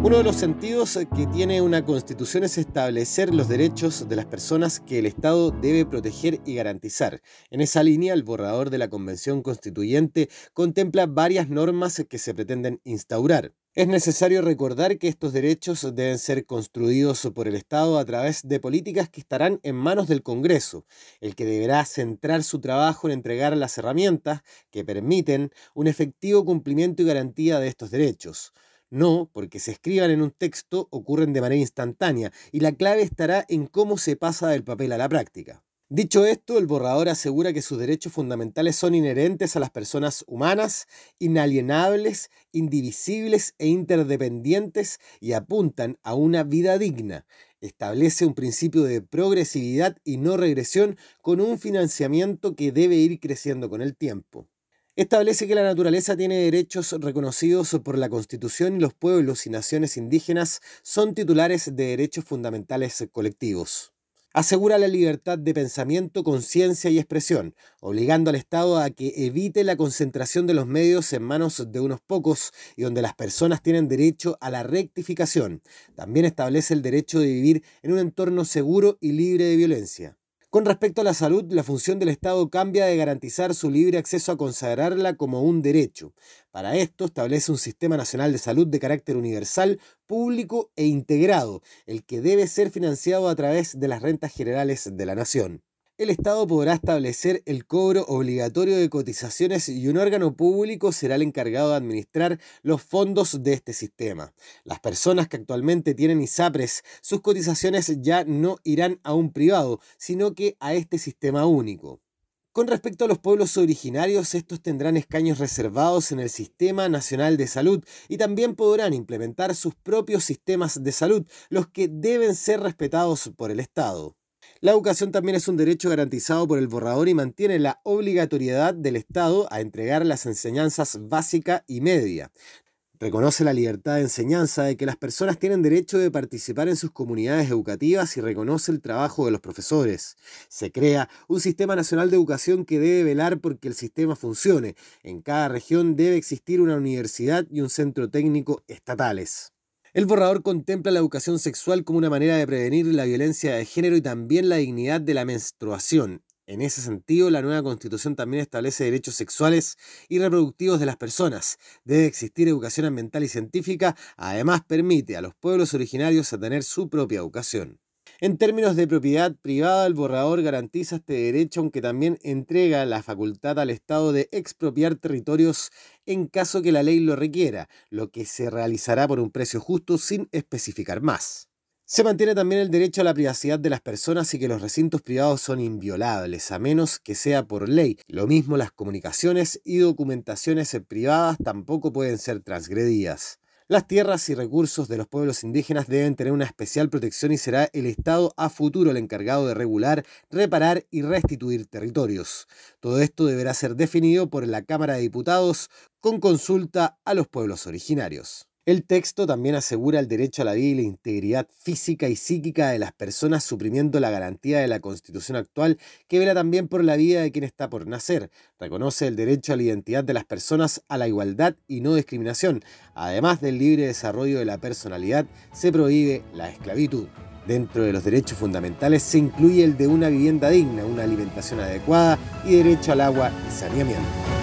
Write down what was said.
Uno de los sentidos que tiene una constitución es establecer los derechos de las personas que el Estado debe proteger y garantizar. En esa línea, el borrador de la Convención Constituyente contempla varias normas que se pretenden instaurar. Es necesario recordar que estos derechos deben ser construidos por el Estado a través de políticas que estarán en manos del Congreso, el que deberá centrar su trabajo en entregar las herramientas que permiten un efectivo cumplimiento y garantía de estos derechos. No, porque se escriban en un texto ocurren de manera instantánea y la clave estará en cómo se pasa del papel a la práctica. Dicho esto, el borrador asegura que sus derechos fundamentales son inherentes a las personas humanas, inalienables, indivisibles e interdependientes y apuntan a una vida digna. Establece un principio de progresividad y no regresión con un financiamiento que debe ir creciendo con el tiempo. Establece que la naturaleza tiene derechos reconocidos por la Constitución y los pueblos y naciones indígenas son titulares de derechos fundamentales colectivos. Asegura la libertad de pensamiento, conciencia y expresión, obligando al Estado a que evite la concentración de los medios en manos de unos pocos y donde las personas tienen derecho a la rectificación. También establece el derecho de vivir en un entorno seguro y libre de violencia. Con respecto a la salud, la función del Estado cambia de garantizar su libre acceso a consagrarla como un derecho. Para esto establece un sistema nacional de salud de carácter universal, público e integrado, el que debe ser financiado a través de las rentas generales de la nación el Estado podrá establecer el cobro obligatorio de cotizaciones y un órgano público será el encargado de administrar los fondos de este sistema. Las personas que actualmente tienen ISAPRES, sus cotizaciones ya no irán a un privado, sino que a este sistema único. Con respecto a los pueblos originarios, estos tendrán escaños reservados en el Sistema Nacional de Salud y también podrán implementar sus propios sistemas de salud, los que deben ser respetados por el Estado. La educación también es un derecho garantizado por el borrador y mantiene la obligatoriedad del Estado a entregar las enseñanzas básica y media. Reconoce la libertad de enseñanza de que las personas tienen derecho de participar en sus comunidades educativas y reconoce el trabajo de los profesores. Se crea un sistema nacional de educación que debe velar porque el sistema funcione. En cada región debe existir una universidad y un centro técnico estatales. El borrador contempla la educación sexual como una manera de prevenir la violencia de género y también la dignidad de la menstruación. En ese sentido, la nueva constitución también establece derechos sexuales y reproductivos de las personas. Debe existir educación ambiental y científica, además permite a los pueblos originarios tener su propia educación. En términos de propiedad privada, el borrador garantiza este derecho, aunque también entrega la facultad al Estado de expropiar territorios en caso que la ley lo requiera, lo que se realizará por un precio justo sin especificar más. Se mantiene también el derecho a la privacidad de las personas y que los recintos privados son inviolables, a menos que sea por ley. Lo mismo las comunicaciones y documentaciones privadas tampoco pueden ser transgredidas. Las tierras y recursos de los pueblos indígenas deben tener una especial protección y será el Estado a futuro el encargado de regular, reparar y restituir territorios. Todo esto deberá ser definido por la Cámara de Diputados con consulta a los pueblos originarios. El texto también asegura el derecho a la vida y la integridad física y psíquica de las personas, suprimiendo la garantía de la Constitución actual, que vela también por la vida de quien está por nacer. Reconoce el derecho a la identidad de las personas, a la igualdad y no discriminación. Además del libre desarrollo de la personalidad, se prohíbe la esclavitud. Dentro de los derechos fundamentales se incluye el de una vivienda digna, una alimentación adecuada y derecho al agua y saneamiento.